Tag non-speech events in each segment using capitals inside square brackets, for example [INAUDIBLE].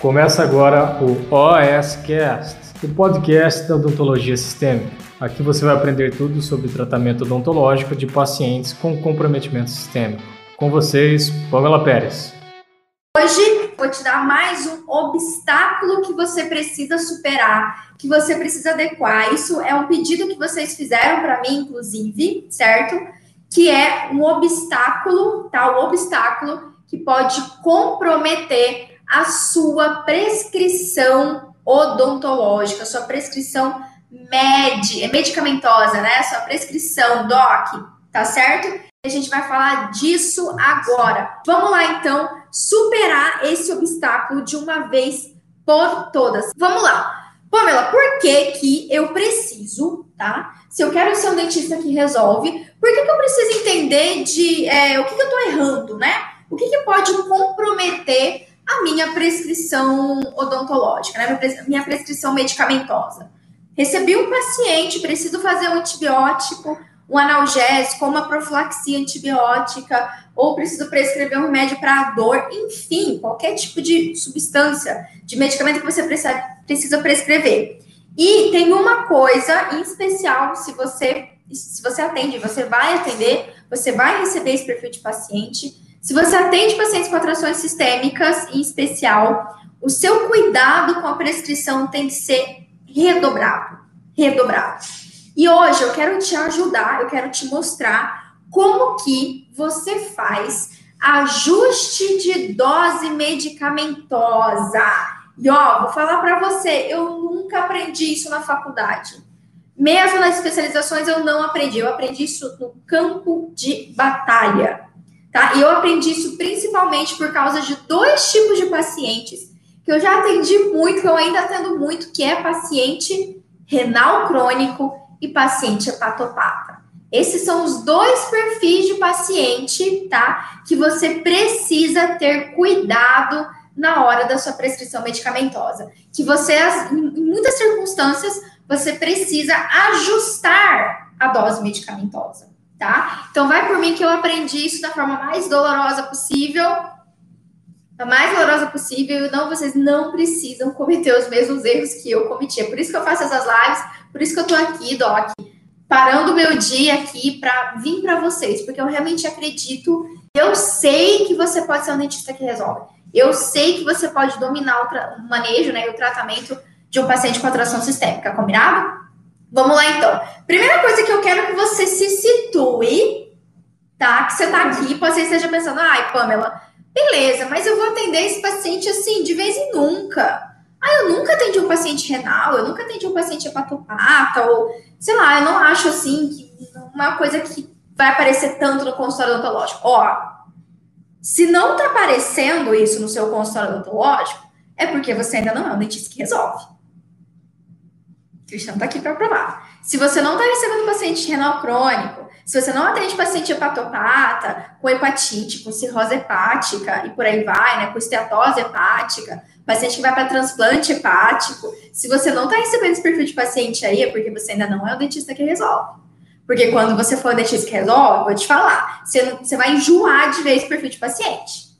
Começa agora o OSCast, o podcast da odontologia sistêmica. Aqui você vai aprender tudo sobre tratamento odontológico de pacientes com comprometimento sistêmico. Com vocês, Pamela Pérez. Hoje vou te dar mais um obstáculo que você precisa superar, que você precisa adequar. Isso é um pedido que vocês fizeram para mim, inclusive, certo? Que é um obstáculo, tá? Um obstáculo que pode comprometer a sua prescrição odontológica, a sua prescrição med, medicamentosa, né? A sua prescrição DOC, tá certo? A gente vai falar disso agora. Vamos lá, então, superar esse obstáculo de uma vez por todas. Vamos lá. Pamela, por que que eu preciso, tá? Se eu quero ser um dentista que resolve, por que que eu preciso entender de é, o que que eu tô errando, né? O que que pode comprometer a minha prescrição odontológica, né? minha prescrição medicamentosa. Recebi um paciente, preciso fazer um antibiótico, um analgésico, uma profilaxia antibiótica, ou preciso prescrever um remédio para dor, enfim, qualquer tipo de substância, de medicamento que você precisa prescrever. E tem uma coisa em especial, se você se você atende, você vai atender, você vai receber esse perfil de paciente, se você atende pacientes com atrações sistêmicas, em especial, o seu cuidado com a prescrição tem que ser redobrado. Redobrado. E hoje eu quero te ajudar, eu quero te mostrar como que você faz ajuste de dose medicamentosa. E ó, vou falar para você, eu nunca aprendi isso na faculdade. Mesmo nas especializações eu não aprendi, eu aprendi isso no campo de batalha. Tá? E eu aprendi isso principalmente por causa de dois tipos de pacientes que eu já atendi muito, que eu ainda atendo muito, que é paciente renal crônico e paciente hepatopata. Esses são os dois perfis de paciente, tá? Que você precisa ter cuidado na hora da sua prescrição medicamentosa. Que você, em muitas circunstâncias, você precisa ajustar a dose medicamentosa tá? Então vai por mim que eu aprendi isso da forma mais dolorosa possível, a mais dolorosa possível, não vocês não precisam cometer os mesmos erros que eu cometi. É por isso que eu faço essas lives, por isso que eu tô aqui, Doc, parando meu dia aqui para vir para vocês, porque eu realmente acredito, eu sei que você pode ser um dentista que resolve. Eu sei que você pode dominar o, o manejo, né, o tratamento de um paciente com atração sistêmica, combinado? Vamos lá então. Primeira coisa que eu quero que você se situe, tá? Que você tá aqui, pode ser que esteja pensando, ai, Pamela, beleza, mas eu vou atender esse paciente assim, de vez em nunca. Ah, eu nunca atendi um paciente renal, eu nunca atendi um paciente hepatopata, ou sei lá, eu não acho assim que uma coisa que vai aparecer tanto no consultório odontológico. Ó, se não tá aparecendo isso no seu consultório odontológico, é porque você ainda não é um dentista que resolve. Cristiano está aqui para provar. Se você não está recebendo paciente renal crônico, se você não atende paciente hepatopata, com hepatite, com cirrose hepática e por aí vai, né, com esteatose hepática, paciente que vai para transplante hepático, se você não está recebendo esse perfil de paciente aí, é porque você ainda não é o dentista que resolve. Porque quando você for o dentista que resolve, vou te falar, você, você vai enjoar de ver esse perfil de paciente.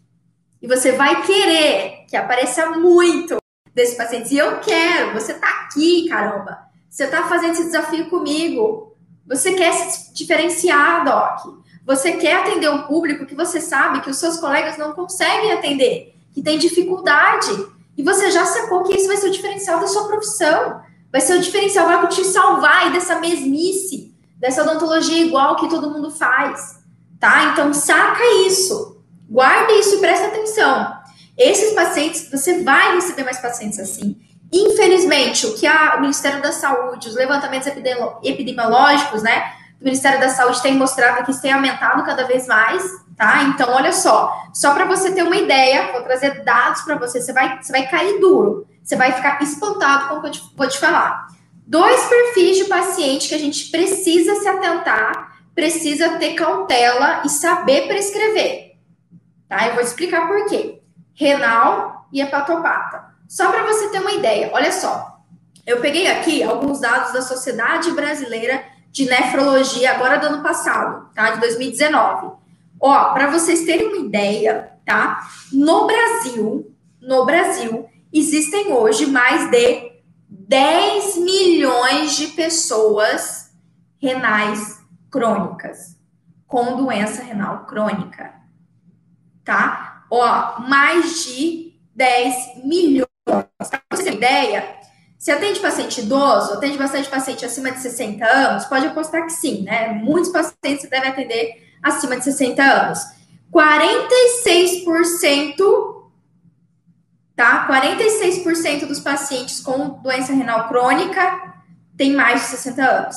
E você vai querer que apareça muito desses pacientes. E eu quero, você tá aqui, caramba. Você tá fazendo esse desafio comigo. Você quer se diferenciar, Doc. Você quer atender um público que você sabe que os seus colegas não conseguem atender, que tem dificuldade. E você já sacou que isso vai ser o diferencial da sua profissão. Vai ser o diferencial, vai te salvar dessa mesmice, dessa odontologia igual que todo mundo faz. Tá? Então, saca isso. Guarde isso e presta atenção. Esses pacientes, você vai receber mais pacientes assim. Infelizmente, o que a, o Ministério da Saúde, os levantamentos epidemiológicos, né, do Ministério da Saúde tem mostrado que isso tem aumentado cada vez mais, tá? Então, olha só, só para você ter uma ideia, vou trazer dados para você, você vai, você vai cair duro, você vai ficar espantado com o que eu te, vou te falar. Dois perfis de paciente que a gente precisa se atentar, precisa ter cautela e saber prescrever, tá? Eu vou explicar por quê renal e hepatopata. Só para você ter uma ideia, olha só. Eu peguei aqui alguns dados da Sociedade Brasileira de Nefrologia, agora do ano passado, tá? De 2019. Ó, para vocês terem uma ideia, tá? No Brasil, no Brasil, existem hoje mais de 10 milhões de pessoas renais crônicas, com doença renal crônica. Tá? Ó, mais de 10 milhões. Pra você ter ideia, se atende paciente idoso, atende bastante paciente acima de 60 anos, pode apostar que sim, né? Muitos pacientes devem atender acima de 60 anos. 46% tá? 46% dos pacientes com doença renal crônica tem mais de 60 anos.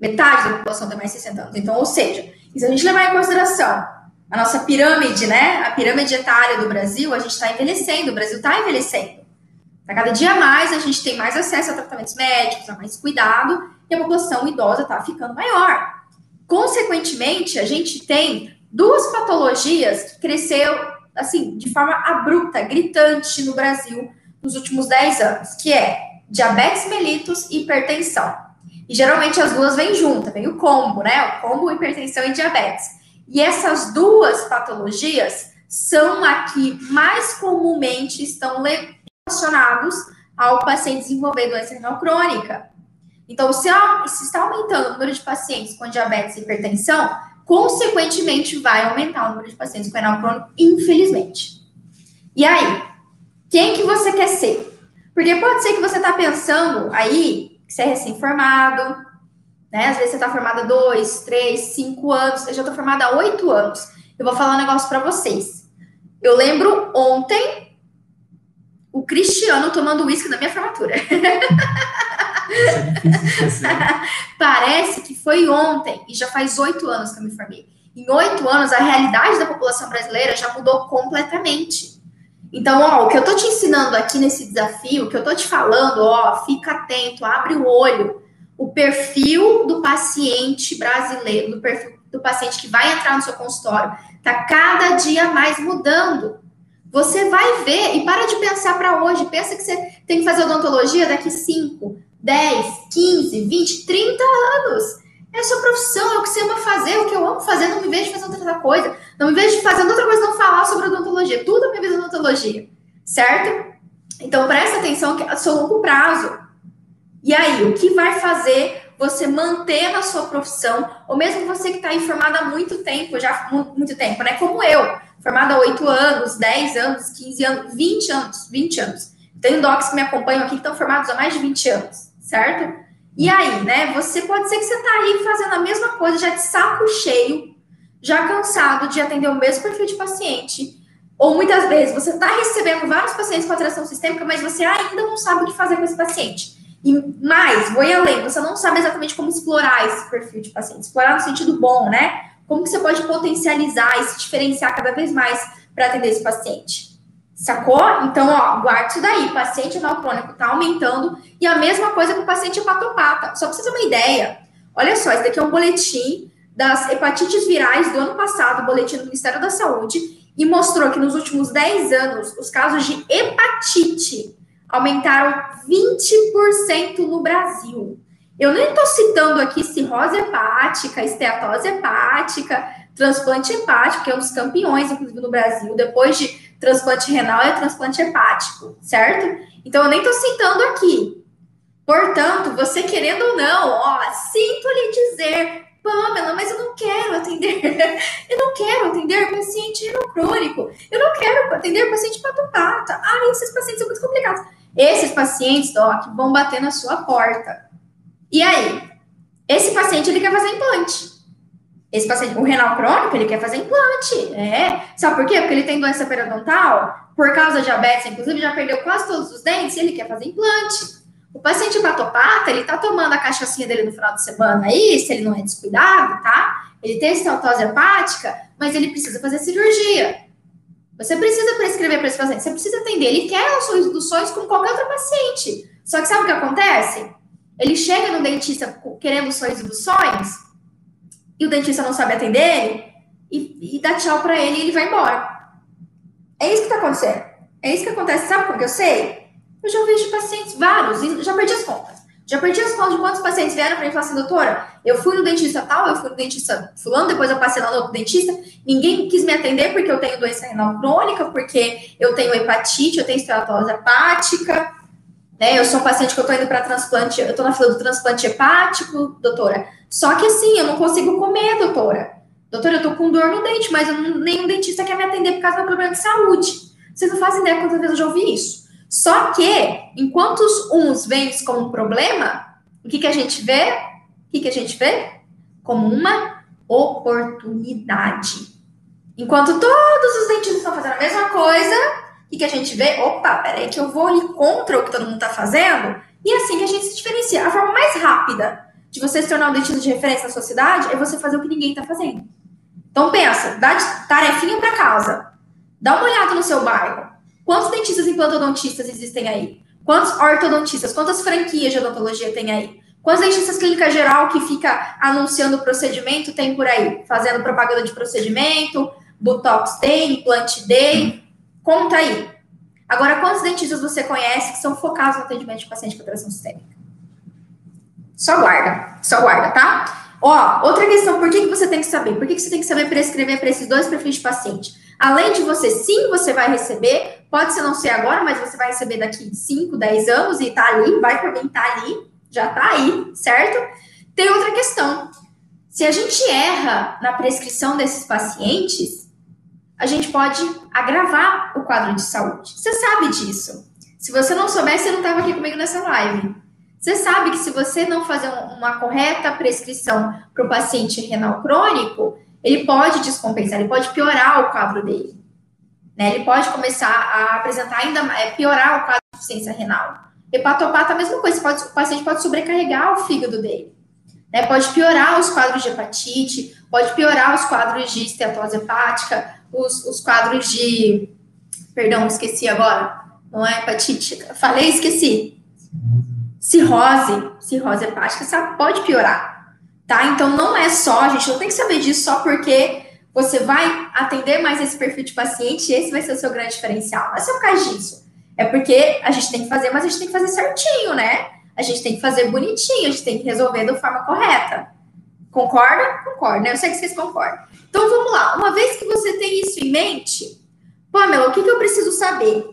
Metade da população tem mais de 60 anos. Então, ou seja, se a gente levar em consideração a nossa pirâmide, né? A pirâmide etária do Brasil, a gente está envelhecendo, o Brasil está envelhecendo. A cada dia mais a gente tem mais acesso a tratamentos médicos, a mais cuidado, e a população idosa está ficando maior. Consequentemente, a gente tem duas patologias que cresceu assim, de forma abrupta, gritante no Brasil nos últimos 10 anos, que é diabetes mellitus e hipertensão. E geralmente as duas vêm juntas, vem o combo, né? O combo hipertensão e diabetes. E essas duas patologias são a que mais comumente estão relacionados ao paciente desenvolver doença renal crônica. Então, se, se está aumentando o número de pacientes com diabetes e hipertensão, consequentemente vai aumentar o número de pacientes com renal crônico, infelizmente. E aí, quem que você quer ser? Porque pode ser que você está pensando aí que você é recém-formado, né? Às vezes você está formada dois, três, cinco anos, eu já estou formada há oito anos. Eu vou falar um negócio para vocês. Eu lembro ontem o Cristiano tomando uísque na minha formatura. [LAUGHS] Parece que foi ontem e já faz oito anos que eu me formei. Em oito anos, a realidade da população brasileira já mudou completamente. Então, ó, o que eu tô te ensinando aqui nesse desafio, o que eu tô te falando, ó, fica atento, abre o olho. O perfil do paciente brasileiro, do perfil do paciente que vai entrar no seu consultório, tá cada dia mais mudando. Você vai ver e para de pensar para hoje. Pensa que você tem que fazer odontologia daqui 5, 10, 15, 20, 30 anos. É a sua profissão, é o que você ama fazer, é o que eu amo fazer, não me vejo fazendo outra coisa. Não me vejo fazendo outra coisa, não falar sobre odontologia. Tudo a minha vida é odontologia, certo? Então presta atenção que é seu longo prazo. E aí, o que vai fazer você manter na sua profissão, ou mesmo você que está aí formada há muito tempo, já muito tempo, né? Como eu, formada há 8 anos, 10 anos, 15 anos, 20 anos, 20 anos. Tem docs que me acompanham aqui que estão formados há mais de 20 anos certo? E aí, né? Você pode ser que você tá aí fazendo a mesma coisa, já de saco cheio, já cansado de atender o mesmo perfil de paciente. Ou muitas vezes você está recebendo vários pacientes com atração sistêmica, mas você ainda não sabe o que fazer com esse paciente. E mais, vou além, você não sabe exatamente como explorar esse perfil de paciente, explorar no sentido bom, né? Como que você pode potencializar e se diferenciar cada vez mais para atender esse paciente. Sacou? Então, ó, guarde isso daí. Paciente renal crônico tá aumentando. E a mesma coisa com o paciente hepatopata. Só para você ter uma ideia. Olha só, esse daqui é um boletim das hepatites virais do ano passado, boletim do Ministério da Saúde, e mostrou que nos últimos 10 anos, os casos de hepatite aumentaram 20% no Brasil. Eu nem estou citando aqui cirrose hepática, esteatose hepática, transplante hepático, que é um dos campeões, inclusive, no Brasil. Depois de transplante renal é transplante hepático, certo? Então, eu nem estou citando aqui. Portanto, você querendo ou não, ó, sinto lhe dizer, Pamela, mas eu não quero atender, [LAUGHS] eu não quero atender paciente crônico, eu não quero atender paciente patopata. Ah, esses pacientes são muito complicados. Esses pacientes, Doc, vão bater na sua porta. E aí? Esse paciente, ele quer fazer implante. Esse paciente com renal crônico, ele quer fazer implante. É. Sabe por quê? Porque ele tem doença periodontal, por causa de diabetes, inclusive já perdeu quase todos os dentes ele quer fazer implante. O paciente hepatopata, ele tá tomando a cachaçinha dele no final de semana aí, se ele não é descuidado, tá? Ele tem estaltose hepática, mas ele precisa fazer cirurgia. Você precisa prescrever para esse paciente, você precisa atender. Ele quer sonhos dos sonhos como qualquer outro paciente. Só que sabe o que acontece? Ele chega no dentista querendo dos sonhos, e o dentista não sabe atender ele e, e dá tchau para ele e ele vai embora. É isso que está acontecendo. É isso que acontece. Sabe como que eu sei? Eu já vejo pacientes, vários, e já perdi as contas. Já perdi as contas de quantos pacientes vieram para mim e falaram assim, doutora, eu fui no dentista tal, eu fui no dentista fulano, depois eu passei lá no outro dentista, ninguém quis me atender porque eu tenho doença renal crônica, porque eu tenho hepatite, eu tenho esteatose hepática, né? Eu sou um paciente que eu tô indo para transplante, eu tô na fila do transplante hepático, doutora. Só que assim, eu não consigo comer, doutora. Doutora, eu tô com dor no dente, mas não, nenhum dentista quer me atender por causa do meu problema de saúde. Vocês não fazem ideia quantas vezes eu já ouvi isso. Só que, enquanto uns veem isso como um problema, o que, que a gente vê? O que, que a gente vê? Como uma oportunidade. Enquanto todos os dentistas estão fazendo a mesma coisa, o que, que a gente vê? Opa, peraí que eu vou ali contra o que todo mundo está fazendo. E é assim que a gente se diferencia. A forma mais rápida de você se tornar um dentista de referência na sua cidade é você fazer o que ninguém está fazendo. Então pensa, dá tarefinha para casa. Dá uma olhada no seu bairro. Quantos dentistas implantodontistas existem aí? Quantos ortodontistas? Quantas franquias de odontologia tem aí? Quantos dentistas clínica geral que fica anunciando o procedimento tem por aí? Fazendo propaganda de procedimento, Botox Day, implante Day. Conta aí. Agora, quantos dentistas você conhece que são focados no atendimento de paciente com operação sistêmica? Só guarda, só guarda, tá? Ó, outra questão, por que, que você tem que saber? Por que, que você tem que saber prescrever para esses dois perfis de paciente? Além de você, sim, você vai receber, pode ser não ser agora, mas você vai receber daqui 5, 10 anos e tá ali, vai por mim, tá ali, já tá aí, certo? Tem outra questão. Se a gente erra na prescrição desses pacientes, a gente pode agravar o quadro de saúde. Você sabe disso. Se você não soubesse, você não estava aqui comigo nessa live. Você sabe que se você não fazer uma correta prescrição para o paciente renal crônico, ele pode descompensar, ele pode piorar o quadro dele. Né? Ele pode começar a apresentar ainda é, piorar o quadro de insuficiência renal. Hepatopata, a mesma coisa, pode, o paciente pode sobrecarregar o fígado dele. Né? Pode piorar os quadros de hepatite, pode piorar os quadros de esteatose hepática, os, os quadros de. Perdão, esqueci agora. Não é hepatite. Falei, esqueci. Cirrose, cirrose hepática, sabe? Pode piorar tá? Então não é só, a gente não tem que saber disso só porque você vai atender mais esse perfil de paciente e esse vai ser o seu grande diferencial. Não é só por causa disso. É porque a gente tem que fazer, mas a gente tem que fazer certinho, né? A gente tem que fazer bonitinho, a gente tem que resolver da forma correta. Concorda? Concorda, né? Eu sei que vocês concordam. Então vamos lá. Uma vez que você tem isso em mente, Pamela, o que, que eu preciso saber?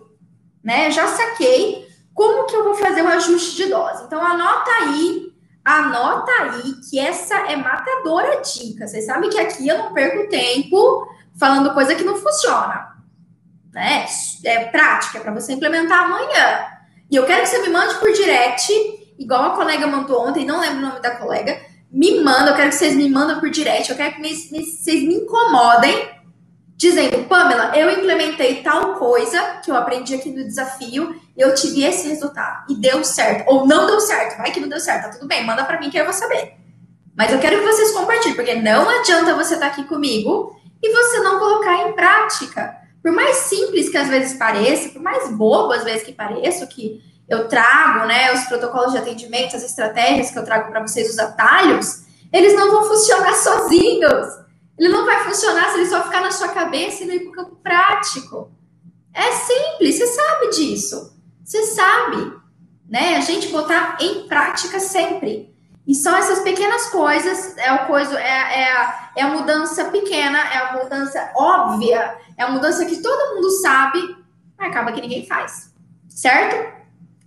Né? Já saquei como que eu vou fazer o ajuste de dose. Então anota aí anota aí que essa é matadora dica. Vocês sabem que aqui eu não perco tempo falando coisa que não funciona. Né? É prática, é para você implementar amanhã. E eu quero que você me mande por direct, igual a colega mandou ontem, não lembro o nome da colega. Me manda, eu quero que vocês me mandem por direct, eu quero que vocês me incomodem dizendo, Pamela, eu implementei tal coisa que eu aprendi aqui no desafio, eu tive esse resultado e deu certo, ou não deu certo, vai que não deu certo, tá tudo bem, manda para mim que eu vou saber. Mas eu quero que vocês compartilhem, porque não adianta você estar tá aqui comigo e você não colocar em prática. Por mais simples que às vezes pareça, por mais bobo às vezes que pareça, que eu trago, né, os protocolos de atendimento, as estratégias que eu trago para vocês, os atalhos, eles não vão funcionar [LAUGHS] sozinhos. Ele não vai funcionar se ele só ficar na sua cabeça e não ir para o campo prático. É simples, você sabe disso. Você sabe, né? A gente botar em prática sempre. E são essas pequenas coisas, é o coisa, é, é, a, é a mudança pequena, é a mudança óbvia, é a mudança que todo mundo sabe, mas acaba que ninguém faz. Certo?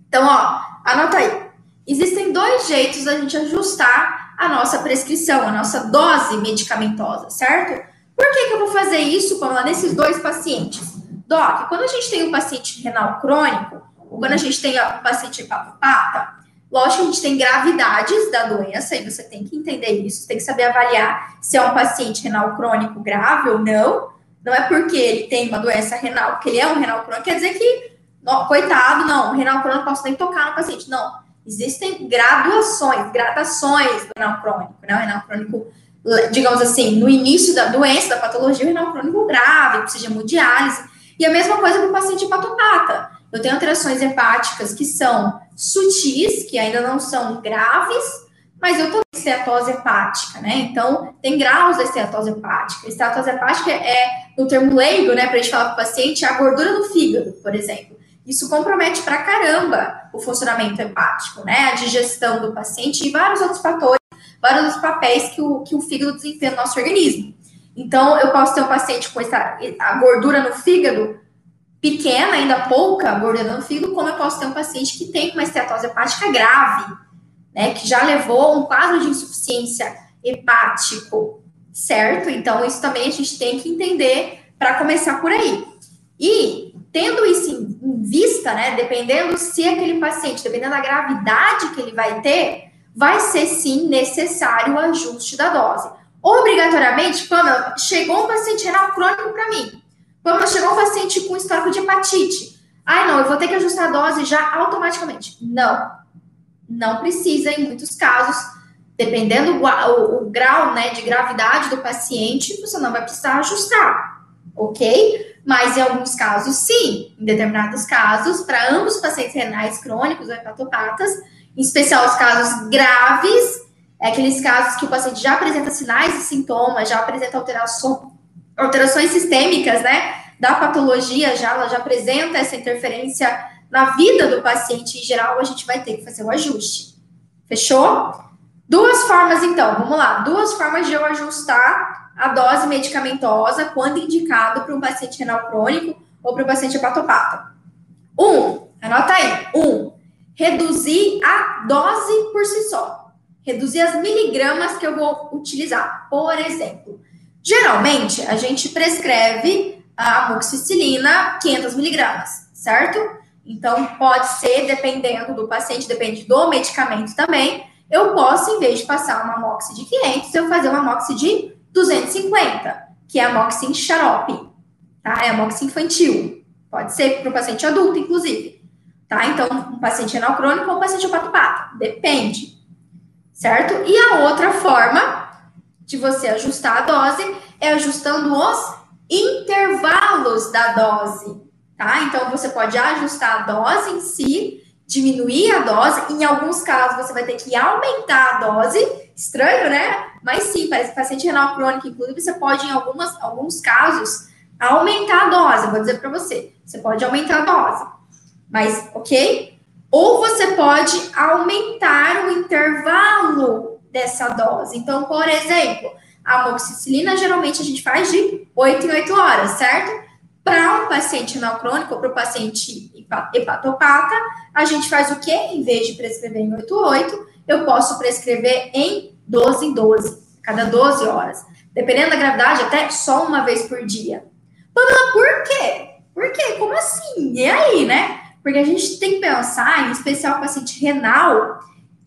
Então, ó, anota aí. Existem dois jeitos da gente ajustar a nossa prescrição, a nossa dose medicamentosa, certo? Por que, que eu vou fazer isso, Pamela, nesses dois pacientes? Doc, quando a gente tem um paciente renal crônico, quando a gente tem um paciente hepatopata, lógico que a gente tem gravidades da doença, e você tem que entender isso, tem que saber avaliar se é um paciente renal crônico grave ou não. Não é porque ele tem uma doença renal, porque ele é um renal crônico, quer dizer que, não, coitado, não, o renal crônico não posso nem tocar no paciente. Não, existem graduações, gradações do renal crônico, né? O renal crônico, digamos assim, no início da doença, da patologia, o renal crônico grave, precisa de hemodiálise. E a mesma coisa para o paciente hepatopata. Eu tenho alterações hepáticas que são sutis, que ainda não são graves, mas eu tenho esteatose hepática, né? Então, tem graus da esteatose hepática. A esteatose hepática é, no termo leigo, né, para a gente falar para o paciente, a gordura no fígado, por exemplo. Isso compromete pra caramba o funcionamento hepático, né? A digestão do paciente e vários outros fatores, vários outros papéis que o, que o fígado desempenha no nosso organismo. Então, eu posso ter um paciente com essa, a gordura no fígado pequena, ainda pouca gordura no fígado, como eu posso ter um paciente que tem uma esteatose hepática grave, né? Que já levou um quadro de insuficiência hepático, certo? Então, isso também a gente tem que entender para começar por aí. E tendo isso em vista, né, dependendo se aquele paciente, dependendo da gravidade que ele vai ter, vai ser sim necessário o ajuste da dose. Obrigatoriamente, Pamela, chegou um paciente renal crônico para mim. Pamela, chegou um paciente com histórico de hepatite. Ai, não, eu vou ter que ajustar a dose já automaticamente. Não, não precisa em muitos casos, dependendo o, o, o grau né, de gravidade do paciente, você não vai precisar ajustar, ok? mas em alguns casos, sim. Em determinados casos, para ambos os pacientes renais crônicos ou hepatopatas, em especial os casos graves, é aqueles casos que o paciente já apresenta sinais e sintomas, já apresenta alteração, alterações sistêmicas, né, da patologia, já, ela já apresenta essa interferência na vida do paciente em geral, a gente vai ter que fazer o ajuste. Fechou? Duas formas, então, vamos lá. Duas formas de eu ajustar a dose medicamentosa quando indicado para um paciente renal crônico ou para um paciente hepatopata. Um, anota aí. Um, reduzir a dose por si só. Reduzir as miligramas que eu vou utilizar. Por exemplo, geralmente a gente prescreve a amoxicilina 500 miligramas, certo? Então, pode ser, dependendo do paciente, depende do medicamento também, eu posso, em vez de passar uma amoxi de 500, eu fazer uma amoxi de 250, que é a moxin xarope, tá? É a moxin infantil. Pode ser para o paciente adulto, inclusive. Tá? Então, um paciente renal crônico ou um paciente hepatopata. Depende. Certo? E a outra forma de você ajustar a dose é ajustando os intervalos da dose. Tá? Então, você pode ajustar a dose em si, diminuir a dose. Em alguns casos, você vai ter que aumentar a dose Estranho, né? Mas sim, para esse paciente renal crônico, inclusive, você pode, em algumas, alguns casos, aumentar a dose. Vou dizer para você, você pode aumentar a dose. Mas, ok? Ou você pode aumentar o intervalo dessa dose. Então, por exemplo, a amoxicilina geralmente a gente faz de 8 em 8 horas, certo? Para um paciente renal crônico para o paciente hepatopata, a gente faz o quê? Em vez de prescrever em 8 8, eu posso prescrever em 12 em 12, cada 12 horas. Dependendo da gravidade, até só uma vez por dia. Pamela, por quê? Por quê? Como assim? E aí, né? Porque a gente tem que pensar, em especial paciente renal,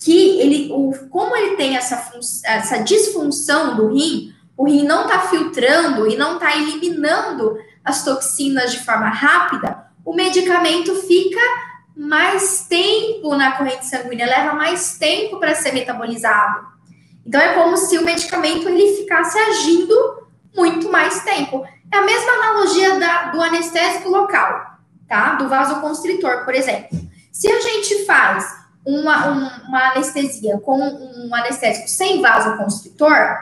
que ele, o, como ele tem essa, essa disfunção do rim, o rim não está filtrando e não está eliminando as toxinas de forma rápida, o medicamento fica mais tempo na corrente sanguínea, leva mais tempo para ser metabolizado. Então é como se o medicamento ele ficasse agindo muito mais tempo. É a mesma analogia da, do anestésico local, tá? Do vasoconstritor, por exemplo. Se a gente faz uma, um, uma anestesia com um anestésico sem vasoconstritor,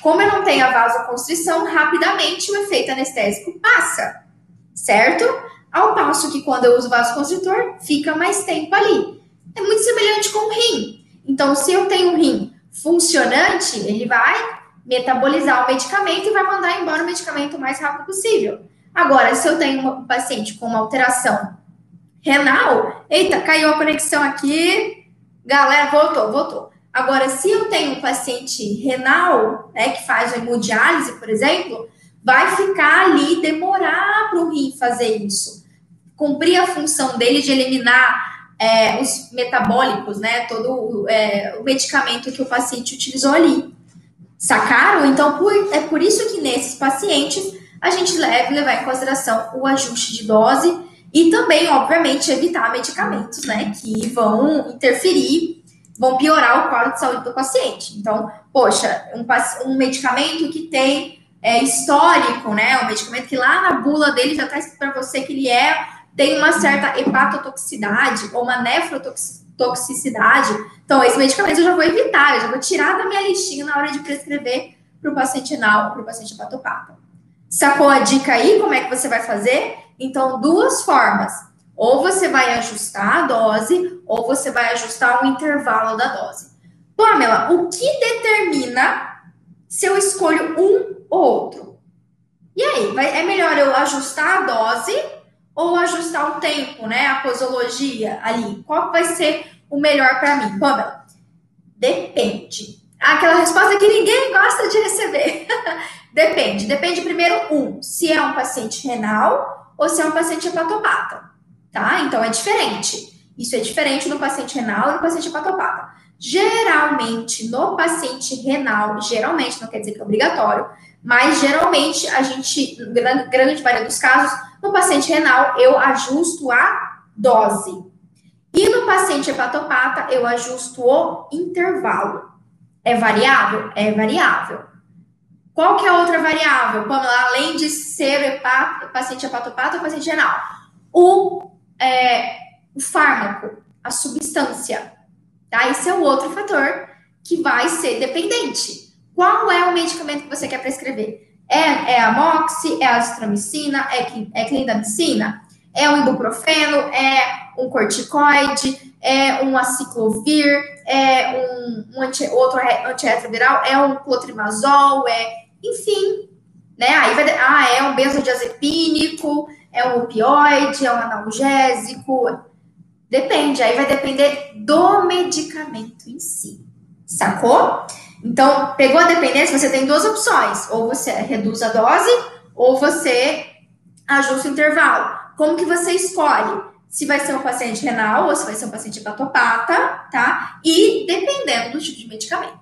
como eu não tenho a vasoconstrição, rapidamente o efeito anestésico passa, certo? Ao passo que quando eu uso vasoconstritor, fica mais tempo ali. É muito semelhante com o rim. Então, se eu tenho um rim funcionante, ele vai metabolizar o medicamento e vai mandar embora o medicamento o mais rápido possível. Agora, se eu tenho um paciente com uma alteração renal, eita, caiu a conexão aqui, galera, voltou, voltou. Agora, se eu tenho um paciente renal, né, que faz hemodiálise, por exemplo, vai ficar ali, demorar para o rim fazer isso cumprir a função dele de eliminar é, os metabólicos, né? Todo é, o medicamento que o paciente utilizou ali. Sacaram? Então, por, é por isso que nesses pacientes a gente deve levar em consideração o ajuste de dose e também, obviamente, evitar medicamentos, né? Que vão interferir, vão piorar o quadro de saúde do paciente. Então, poxa, um, um medicamento que tem é, histórico, né? Um medicamento que lá na bula dele já está escrito para você que ele é tem uma certa hepatotoxicidade ou uma nefrotoxicidade, então esse medicamento eu já vou evitar, eu já vou tirar da minha listinha na hora de prescrever para o paciente renal, para o paciente hepatopata. Sacou a dica aí? Como é que você vai fazer? Então, duas formas. Ou você vai ajustar a dose, ou você vai ajustar o intervalo da dose. Pamela, o que determina se eu escolho um ou outro? E aí, vai, é melhor eu ajustar a dose ou ajustar o tempo, né? A posologia ali. Qual vai ser o melhor para mim? Pamela, depende. Aquela resposta que ninguém gosta de receber. [LAUGHS] depende. Depende, primeiro, um, se é um paciente renal ou se é um paciente hepatopata, tá? Então, é diferente. Isso é diferente no paciente renal e no paciente hepatopata. Geralmente, no paciente renal, geralmente, não quer dizer que é obrigatório, mas geralmente a gente, grande, grande maioria dos casos, no paciente renal, eu ajusto a dose. E no paciente hepatopata, eu ajusto o intervalo. É variável? É variável. Qual que é a outra variável, Pamela, além de ser hepat, paciente hepatopata ou paciente renal? O, é, o fármaco, a substância. Tá? Esse é o outro fator que vai ser dependente. Qual é o medicamento que você quer prescrever? É, é a moxi, é a azitromicina, é, é clindamicina? É um ibuprofeno, é um corticoide, é um aciclovir, é um, um anti, outro antirretroviral, é um clotrimazol, é, enfim, né? Aí vai, ah, é um benzodiazepínico, é um opioide, é um analgésico, Depende, aí vai depender do medicamento em si. Sacou? Então, pegou a dependência, você tem duas opções. Ou você reduz a dose, ou você ajusta o intervalo. Como que você escolhe? Se vai ser um paciente renal ou se vai ser um paciente hepatopata, tá? E dependendo do tipo de medicamento.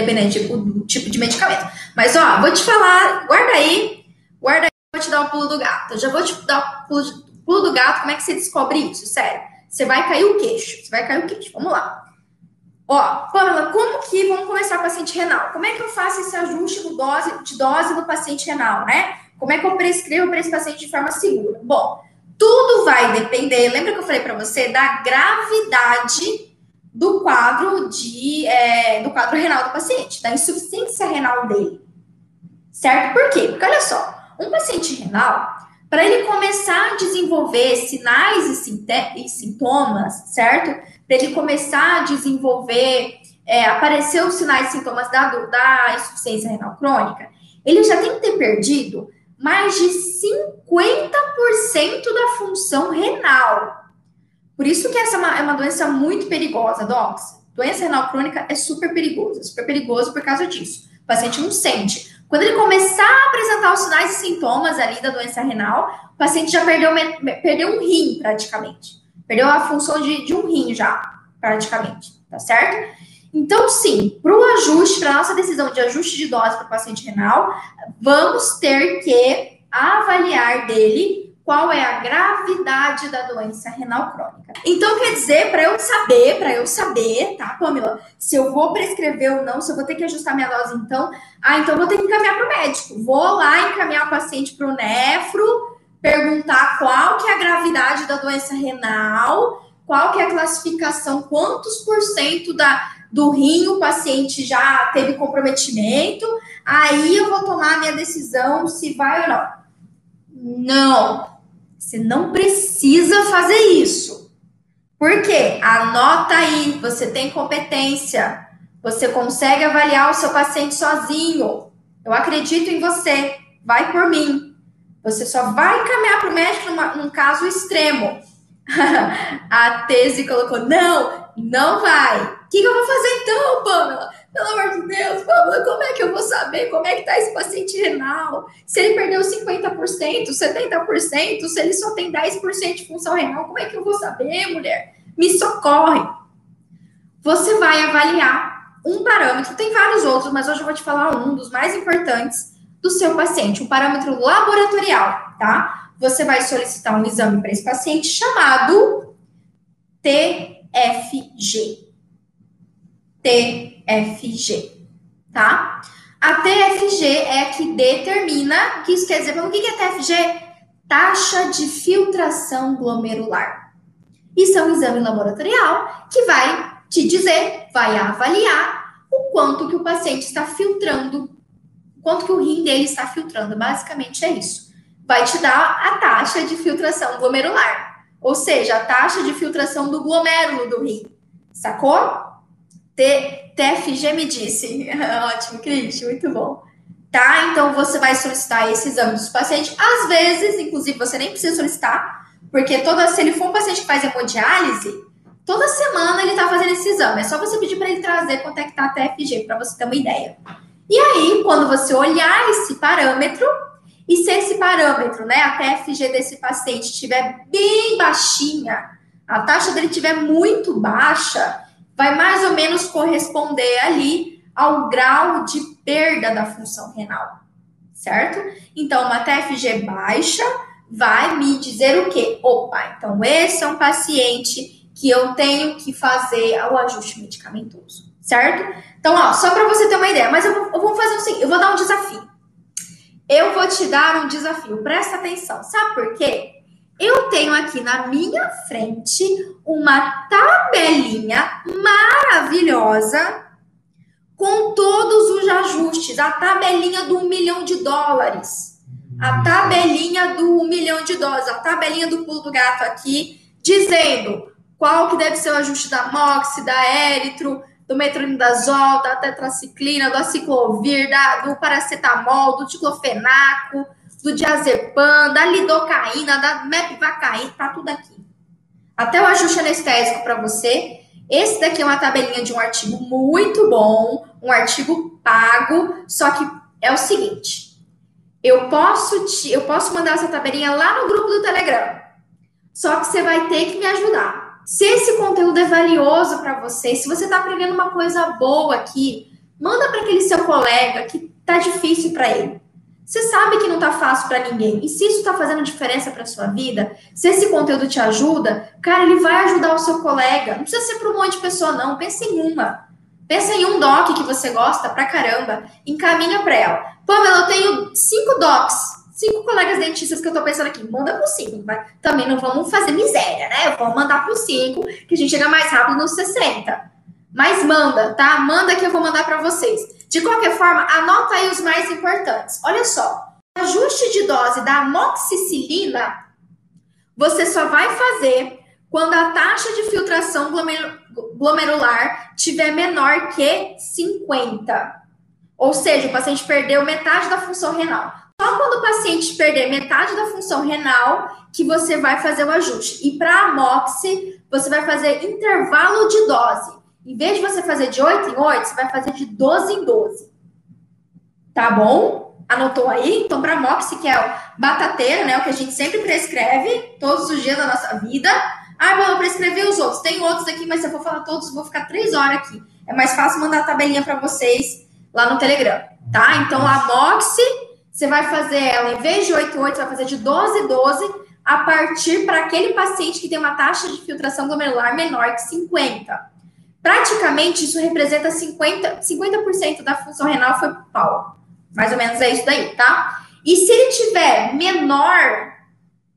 Dependendo do tipo, do de medicamento. Mas, ó, vou te falar, guarda aí, guarda aí, vou te dar o pulo do gato. Eu já vou te dar o pulo, do gato, como é que você descobre isso? Sério você vai cair o queixo. Você vai cair o queixo. Vamos lá. Ó, Pamela, como que, vamos começar com o paciente renal. Como é que eu faço esse ajuste de dose, de dose no paciente renal, né? Como é que eu prescrevo para esse paciente de forma segura? Bom, tudo vai depender, lembra que eu falei para você, da gravidade do quadro de é, do quadro renal do paciente, da insuficiência renal dele. Certo? Por quê? Porque olha só, um paciente renal, para ele começar a desenvolver sinais e, sintomas, certo? Para ele começar a desenvolver, é, aparecer os sinais e sintomas da, da insuficiência renal crônica, ele já tem que ter perdido mais de 50% da função renal. Por isso que essa é uma, é uma doença muito perigosa, Docs. Doença renal crônica é super perigosa, super perigoso por causa disso. O paciente não sente. Quando ele começar a apresentar os sinais e sintomas ali da doença renal, o paciente já perdeu, perdeu um rim, praticamente. Perdeu a função de, de um rim já, praticamente, tá certo? Então, sim, para o ajuste, para a nossa decisão de ajuste de dose para o paciente renal, vamos ter que avaliar dele qual é a gravidade da doença renal crônica. Então, quer dizer, para eu saber, para eu saber, tá, Pamela, se eu vou prescrever ou não, se eu vou ter que ajustar minha dose, então, ah, então vou ter que encaminhar para o médico. Vou lá encaminhar o paciente para o nefro, perguntar qual que é a gravidade da doença renal, qual que é a classificação, quantos por cento da, do rim o paciente já teve comprometimento, aí eu vou tomar a minha decisão se vai ou não. Não, você não precisa fazer isso. Por quê? Anota aí, você tem competência, você consegue avaliar o seu paciente sozinho. Eu acredito em você, vai por mim. Você só vai encaminhar para o médico numa, num caso extremo. [LAUGHS] a tese colocou: não, não vai. O que, que eu vou fazer então, Pamela? Pelo amor de Deus, como é que eu vou saber como é que está esse paciente renal? Se ele perdeu 50%, 70%, se ele só tem 10% de função renal, como é que eu vou saber, mulher? Me socorre. Você vai avaliar um parâmetro, tem vários outros, mas hoje eu vou te falar um dos mais importantes do seu paciente, um parâmetro laboratorial, tá? Você vai solicitar um exame para esse paciente chamado TFG. TFG, tá? A TFG é a que determina, que isso quer dizer, o que é TFG? Taxa de filtração glomerular. Isso é um exame laboratorial que vai te dizer, vai avaliar o quanto que o paciente está filtrando, quanto que o rim dele está filtrando. Basicamente é isso. Vai te dar a taxa de filtração glomerular. ou seja, a taxa de filtração do glomérulo do rim. Sacou? T, TFG me disse. [LAUGHS] Ótimo, Cris, muito bom. Tá? Então você vai solicitar esse exame dos pacientes. Às vezes, inclusive, você nem precisa solicitar, porque toda, se ele for um paciente que faz hemodiálise, toda semana ele tá fazendo esse exame. É só você pedir para ele trazer quanto é que tá a TFG, para você ter uma ideia. E aí, quando você olhar esse parâmetro, e se esse parâmetro, né, a TFG desse paciente estiver bem baixinha, a taxa dele estiver muito baixa, vai mais ou menos corresponder ali ao grau de perda da função renal, certo? Então, uma TFG baixa vai me dizer o quê? Opa, então esse é um paciente que eu tenho que fazer o ajuste medicamentoso, certo? Então, ó, só para você ter uma ideia, mas eu vou, eu vou fazer o seguinte, eu vou dar um desafio. Eu vou te dar um desafio, presta atenção. Sabe por quê? Eu tenho aqui na minha frente uma tabelinha maravilhosa com todos os ajustes, a tabelinha do um milhão de dólares, a tabelinha do um milhão de dólares, a tabelinha do pulo do gato aqui, dizendo qual que deve ser o ajuste da MOX, da Eritro, do metronidazol, da tetraciclina, do aciclovir, da, do paracetamol, do diclofenaco, do diazepam, da lidocaína, da mepvacaína, tá tudo aqui. Até o ajuste anestésico para você. Esse daqui é uma tabelinha de um artigo muito bom, um artigo pago, só que é o seguinte, eu posso te, eu posso mandar essa tabelinha lá no grupo do Telegram. Só que você vai ter que me ajudar. Se esse conteúdo é valioso para você, se você está aprendendo uma coisa boa aqui, manda para aquele seu colega que tá difícil para ele. Você sabe que não tá fácil para ninguém. E se isso está fazendo diferença para sua vida, se esse conteúdo te ajuda, cara, ele vai ajudar o seu colega. Não precisa ser para um monte de pessoa não, pensa em uma. Pensa em um doc que você gosta pra caramba, encaminha para ela. Pamela, eu tenho cinco docs cinco colegas dentistas que eu tô pensando aqui, manda pro cinco. Também não vamos fazer miséria, né? Vamos mandar pro cinco, que a gente chega mais rápido nos 60. Mas manda, tá? Manda que eu vou mandar para vocês. De qualquer forma, anota aí os mais importantes. Olha só, ajuste de dose da amoxicilina você só vai fazer quando a taxa de filtração glomerular tiver menor que 50. Ou seja, o paciente perdeu metade da função renal. Só quando o paciente perder metade da função renal que você vai fazer o ajuste. E para a MOXE, você vai fazer intervalo de dose. Em vez de você fazer de 8 em 8, você vai fazer de 12 em 12. Tá bom? Anotou aí? Então, para MOXE, que é o batateiro, né? O que a gente sempre prescreve todos os dias da nossa vida. Ah, bom, eu prescrevi os outros. Tem outros aqui, mas se eu for falar todos, vou ficar três horas aqui. É mais fácil mandar a tabelinha para vocês lá no Telegram, tá? Então, a MOXE você vai fazer ela, em vez de 8, 8, você vai fazer de 12, 12, a partir para aquele paciente que tem uma taxa de filtração glomerular menor que 50. Praticamente, isso representa 50%, 50 da função renal foi pro pau. Mais ou menos é isso daí, tá? E se ele tiver menor,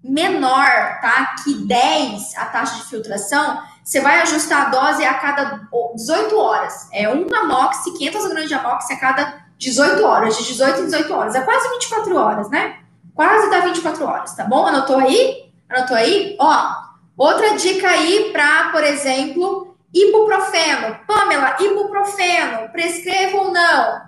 menor, tá? Que 10 a taxa de filtração, você vai ajustar a dose a cada 18 horas. É uma MOX, 500 gramas de amox a cada 18 horas, de 18 em 18 horas. É quase 24 horas, né? Quase dá 24 horas, tá bom? Anotou aí? Anotou aí? Ó, outra dica aí para, por exemplo, ibuprofeno. Pamela, ibuprofeno, prescreva ou não?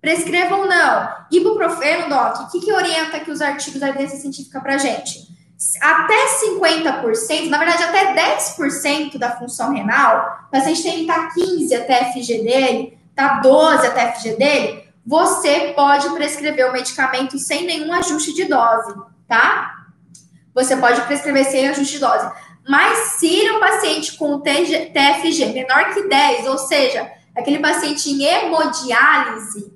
Prescreva ou não? Ibuprofeno, Doc, o que, que orienta aqui os artigos da evidência científica pra gente? Até 50%, na verdade, até 10% da função renal, o paciente tem que estar 15 até FG dele, tá 12 a TFG dele, você pode prescrever o medicamento sem nenhum ajuste de dose, tá? Você pode prescrever sem ajuste de dose. Mas se é um paciente com TFG menor que 10, ou seja, aquele paciente em hemodiálise,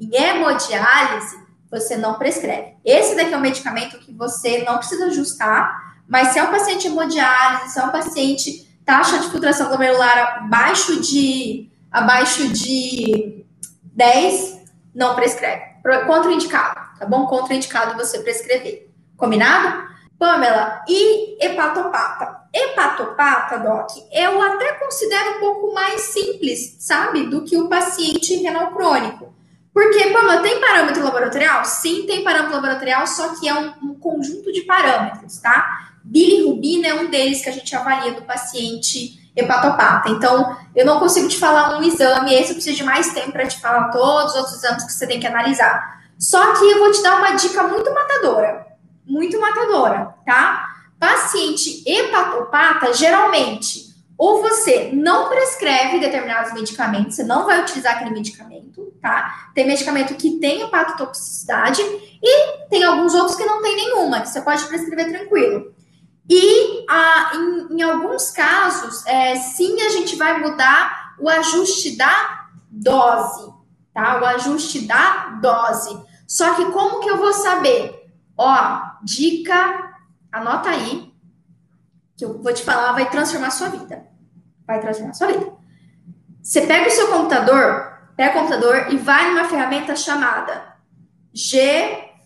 em hemodiálise, você não prescreve. Esse daqui é um medicamento que você não precisa ajustar, mas se é um paciente em hemodiálise, se é um paciente taxa de filtração glomerular abaixo de abaixo de 10, não prescreve. Contraindicado, tá bom? Contraindicado você prescrever. Combinado? Pamela, e hepatopata? Hepatopata, Doc, eu até considero um pouco mais simples, sabe, do que o paciente renal crônico. Porque, Pamela, tem parâmetro laboratorial? Sim, tem parâmetro laboratorial, só que é um, um conjunto de parâmetros, tá? bilirrubina é um deles que a gente avalia do paciente hepatopata. Então, eu não consigo te falar um exame, esse eu preciso de mais tempo para te falar todos os outros exames que você tem que analisar. Só que eu vou te dar uma dica muito matadora, muito matadora, tá? Paciente hepatopata, geralmente, ou você não prescreve determinados medicamentos, você não vai utilizar aquele medicamento, tá? Tem medicamento que tem hepatotoxicidade e tem alguns outros que não tem nenhuma, que você pode prescrever tranquilo. E ah, em, em, alguns casos, é, sim, a gente vai mudar o ajuste da dose, tá? O ajuste da dose. Só que como que eu vou saber? Ó, dica, anota aí, que eu vou te falar, vai transformar a sua vida vai transformar a sua vida. Você pega o seu computador, pega o computador e vai numa ferramenta chamada G-O-O-G-L-E.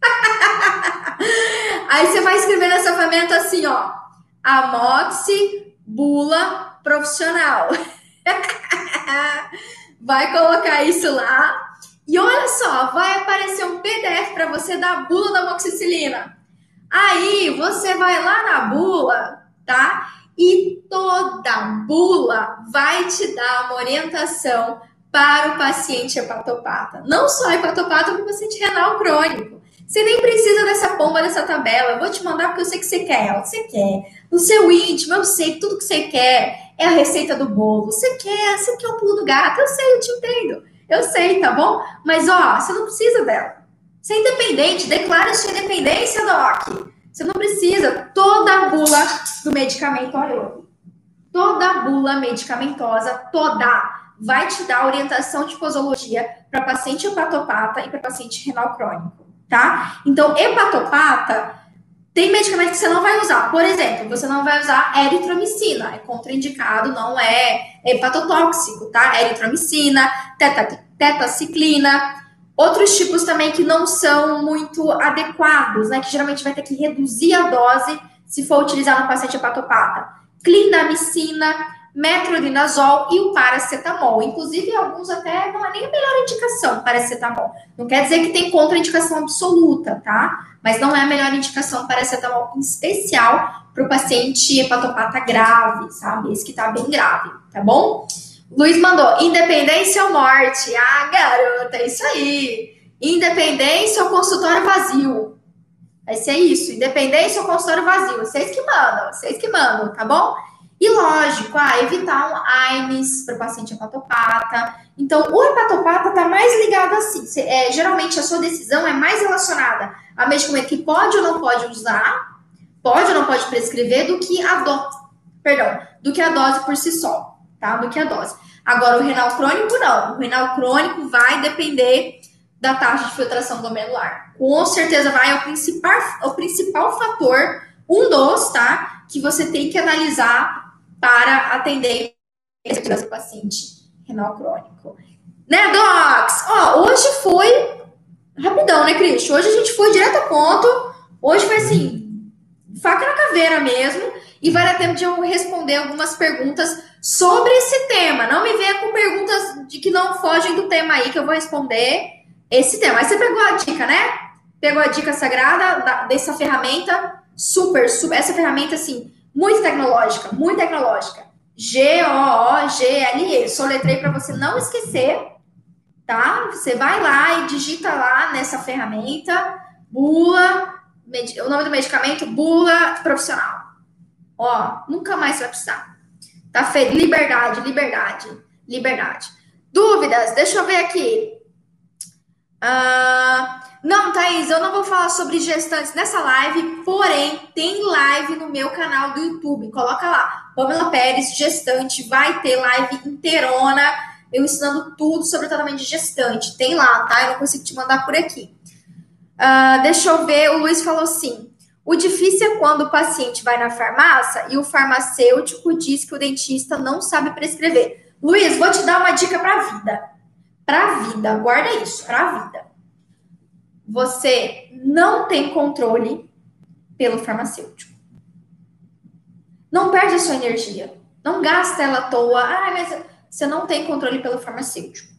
[LAUGHS] Aí você vai escrever nessa ferramenta assim, ó, Amoxi Bula Profissional. [LAUGHS] vai colocar isso lá. E olha só, vai aparecer um PDF para você da bula da amoxicilina. Aí você vai lá na bula, tá? E toda bula vai te dar uma orientação para o paciente hepatopata. Não só hepatopata, como paciente renal crônico. Você nem precisa dessa pomba dessa tabela. Eu vou te mandar porque eu sei que você quer. Você quer. No seu íntimo, eu sei tudo que você quer é a receita do bolo. Você quer, você quer o pulo do gato. Eu sei, eu te entendo. Eu sei, tá bom? Mas, ó, você não precisa dela. Você é independente, declara sua independência, Doc. Você não precisa. Toda a bula do medicamento, olha eu. Toda bula medicamentosa, toda, vai te dar orientação de posologia para paciente hepatopata e para paciente renal crônico, tá? Então, hepatopata, tem medicamento que você não vai usar. Por exemplo, você não vai usar eritromicina, é contraindicado, não é hepatotóxico, tá? Eritromicina, teta, tetaciclina, Outros tipos também que não são muito adequados, né? Que geralmente vai ter que reduzir a dose se for utilizar no paciente hepatopata. Clindamicina, metronidazol e o paracetamol. Inclusive, alguns até não é nem a melhor indicação, paracetamol. Não quer dizer que tem contraindicação absoluta, tá? Mas não é a melhor indicação paracetamol, em especial para o paciente hepatopata grave, sabe? Esse que tá bem grave, tá bom? Luiz mandou, independência ou morte? Ah, garota, é isso aí. Independência ou consultório vazio? Vai ser isso, independência ou consultório vazio. Vocês que mandam, vocês que mandam, tá bom? E lógico, ah, evitar um AINES para o paciente hepatopata. Então, o hepatopata está mais ligado assim. É, geralmente, a sua decisão é mais relacionada a medicamento que pode ou não pode usar, pode ou não pode prescrever, do que a dose, perdão, do que a dose por si só tá? Do que a dose. Agora, o renal crônico, não. O renal crônico vai depender da taxa de filtração glomerular. Com certeza vai ao principal, o principal fator, um dos, tá? Que você tem que analisar para atender esse paciente renal crônico. Né, Docs? Ó, hoje foi rapidão, né, Cris? Hoje a gente foi direto a ponto. Hoje foi assim, faca na caveira mesmo. E vai dar tempo de eu responder algumas perguntas sobre esse tema. Não me venha com perguntas de que não fogem do tema aí, que eu vou responder esse tema. Aí você pegou a dica, né? Pegou a dica sagrada da, dessa ferramenta super, super. Essa ferramenta, assim, muito tecnológica, muito tecnológica. G-O-O-G-L-E. Soletrei para você não esquecer, tá? Você vai lá e digita lá nessa ferramenta, bula, o nome do medicamento, bula profissional. Ó, nunca mais vai precisar. Tá feito. Liberdade, liberdade, liberdade. Dúvidas? Deixa eu ver aqui. Uh, não, Thaís, eu não vou falar sobre gestantes nessa live, porém, tem live no meu canal do YouTube. Coloca lá, Pamela Pérez, gestante, vai ter live inteirona, eu ensinando tudo sobre o tratamento de gestante. Tem lá, tá? Eu não consigo te mandar por aqui. Uh, deixa eu ver, o Luiz falou assim: o difícil é quando o paciente vai na farmácia e o farmacêutico diz que o dentista não sabe prescrever. Luiz, vou te dar uma dica para a vida. Para a vida, guarda isso, para a vida. Você não tem controle pelo farmacêutico. Não perde a sua energia. Não gasta ela à toa. Ah, mas você não tem controle pelo farmacêutico.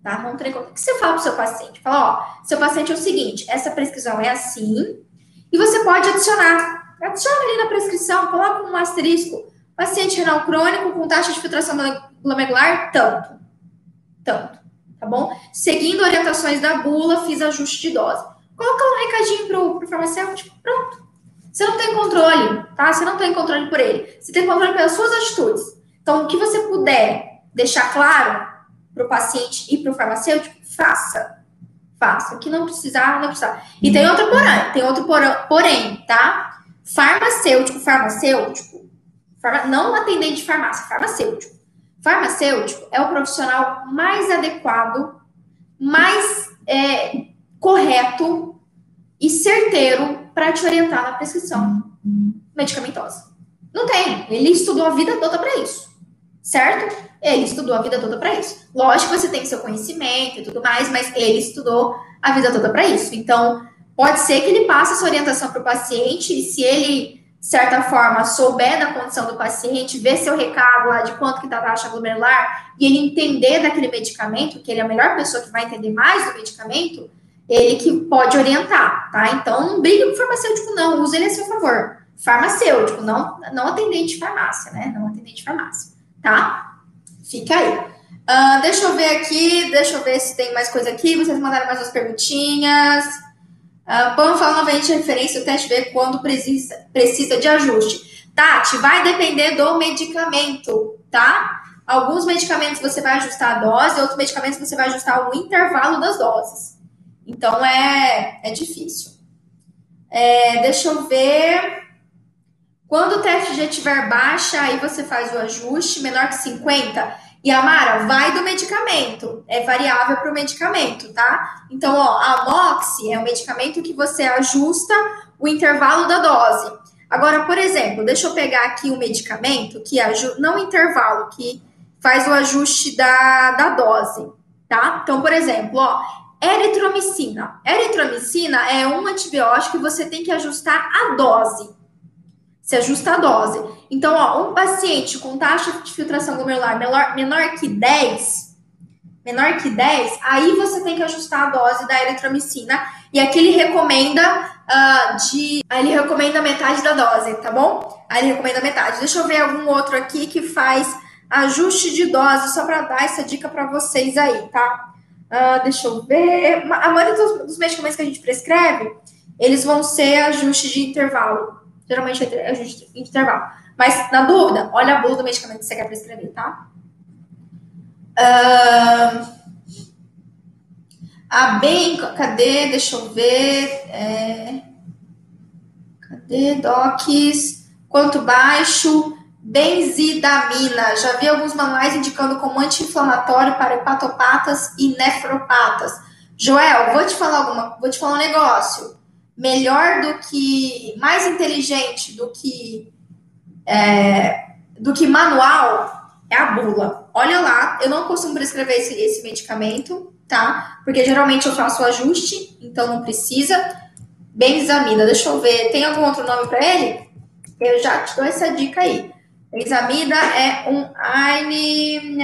tá? Não tem O que você fala para seu paciente? Fala, ó, seu paciente é o seguinte, essa prescrição é assim, e você pode adicionar. Adiciona ali na prescrição, coloca um asterisco. Paciente renal crônico com taxa de filtração glomerular, tanto. Tanto, tá bom? Seguindo orientações da bula, fiz ajuste de dose. Coloca um recadinho pro, pro farmacêutico, pronto. Você não tem controle, tá? Você não tem controle por ele. Você tem controle pelas suas atitudes. Então, o que você puder deixar claro para o paciente e para o farmacêutico, faça. Faça. O que não precisar, não precisar. E tem outro porém, tem outro porém, tá? Farmacêutico, farmacêutico, farma, não atendente de farmácia, farmacêutico. Farmacêutico é o profissional mais adequado, mais é, correto e certeiro para te orientar na prescrição medicamentosa. Não tem. Ele estudou a vida toda para isso. Certo? Ele estudou a vida toda para isso. Lógico que você tem seu conhecimento e tudo mais, mas ele estudou a vida toda para isso. Então, pode ser que ele passe essa orientação para o paciente, e se ele, de certa forma, souber da condição do paciente, ver seu recado lá de quanto que está a taxa glomerular, e ele entender daquele medicamento, que ele é a melhor pessoa que vai entender mais do medicamento, ele que pode orientar, tá? Então, não briga com o farmacêutico, não, use ele a seu favor. Farmacêutico, não, não atendente de farmácia, né? Não atendente de farmácia, tá? Fica aí. Uh, deixa eu ver aqui, deixa eu ver se tem mais coisa aqui. Vocês mandaram mais umas perguntinhas. Uh, vamos falar novamente referência do teste ver quando precisa, precisa de ajuste. Tati, vai depender do medicamento, tá? Alguns medicamentos você vai ajustar a dose, outros medicamentos você vai ajustar o intervalo das doses. Então é, é difícil. É, deixa eu ver. Quando o TFG estiver baixa, aí você faz o ajuste, menor que 50. E Amara, vai do medicamento. É variável para o medicamento, tá? Então, ó, a Moxi é um medicamento que você ajusta o intervalo da dose. Agora, por exemplo, deixa eu pegar aqui o um medicamento que ajusta, não intervalo, que faz o ajuste da, da dose, tá? Então, por exemplo, ó, eritromicina. Eritromicina é um antibiótico que você tem que ajustar a dose se ajusta a dose. Então, ó, um paciente com taxa de filtração glomerular menor, menor que 10, menor que 10, aí você tem que ajustar a dose da eritromicina e aqui ele recomenda uh, de. Ele recomenda metade da dose, tá bom? Aí ele recomenda metade. Deixa eu ver algum outro aqui que faz ajuste de dose, só para dar essa dica para vocês aí, tá? Uh, deixa eu ver. A maioria dos, dos medicamentos que a gente prescreve, eles vão ser ajuste de intervalo. Geralmente é ajuste de intervalo. Mas, na dúvida, olha a bula do medicamento que você quer prescrever, tá? Uh, a bem, cadê? Deixa eu ver. É, cadê? Docs. Quanto baixo? Benzidamina. Já vi alguns manuais indicando como anti-inflamatório para hepatopatas e nefropatas. Joel, vou te falar alguma, vou te falar um negócio melhor do que, mais inteligente do que, é, do que manual é a bula. Olha lá, eu não costumo prescrever esse, esse medicamento, tá? Porque geralmente eu faço ajuste, então não precisa. Benzamida, deixa eu ver, tem algum outro nome para ele? Eu já te dou essa dica aí. Benzamida é um AINE.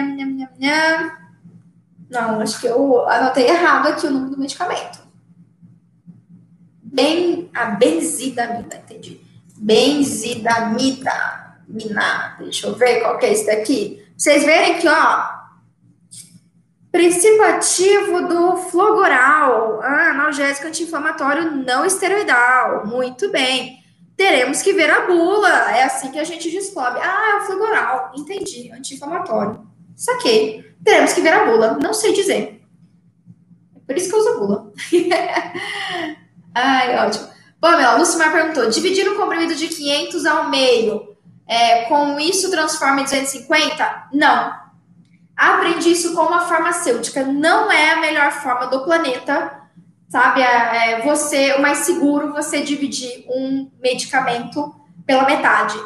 Não, acho que eu anotei errado aqui o nome do medicamento ben, a benzidamida, entendi. Benzidamida, mina, deixa eu ver qual que é esse daqui. Vocês verem que, ó, princípio ativo do flogoral, analgésico anti-inflamatório não esteroidal, muito bem. Teremos que ver a bula, é assim que a gente descobre. Ah, é o flogoral, entendi, anti-inflamatório. Saquei. Teremos que ver a bula, não sei dizer. É por isso que eu uso bula. [LAUGHS] Ai, ótimo. Pamela, Lucimar perguntou: dividir o comprimido de 500 ao meio, é, com isso transforma em 250? Não. Aprendi isso com uma farmacêutica. Não é a melhor forma do planeta, sabe? É, é você, o mais seguro você dividir um medicamento pela metade.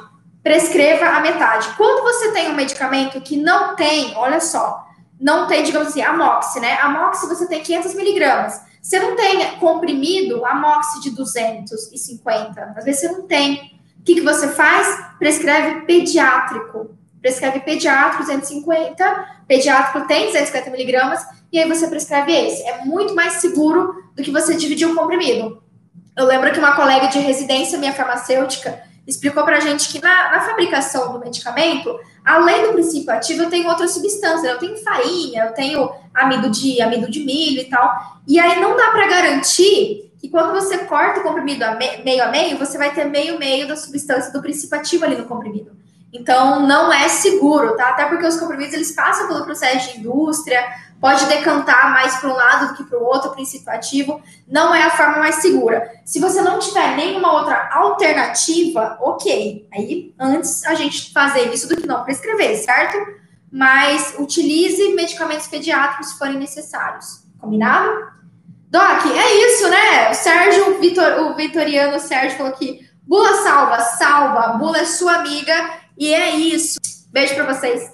Prescreva a metade. Quando você tem um medicamento que não tem, olha só, não tem, digamos assim, a MOX, né? A MOX você tem 500 miligramas. Você não tem comprimido amox de 250, às vezes você não tem. O que, que você faz? Prescreve pediátrico. prescreve pediátrico 250, pediátrico tem 250 miligramas, e aí você prescreve esse. É muito mais seguro do que você dividir o comprimido. Eu lembro que uma colega de residência, minha farmacêutica, explicou para a gente que na, na, fabricação do medicamento, além do princípio ativo, eu tenho outras substâncias. Eu tenho farinha, eu tenho amido de, amido de milho e tal. E aí não dá para garantir que quando você corta o comprimido a me, meio a meio, você vai ter meio meio da substância do princípio ativo ali no comprimido. Então não é seguro, tá? Até porque os comprimidos eles passam pelo processo de indústria, pode decantar mais para um lado do que para o outro, princípio ativo, não é a forma mais segura. Se você não tiver nenhuma outra alternativa, ok. Aí, antes a gente fazer isso do que não prescrever, certo? Mas utilize medicamentos pediátricos se forem necessários. Combinado? Doc, é isso, né? O Sérgio, Vitor, o vitoriano Sérgio falou aqui, bula salva, salva, bula é sua amiga, e é isso. Beijo para vocês.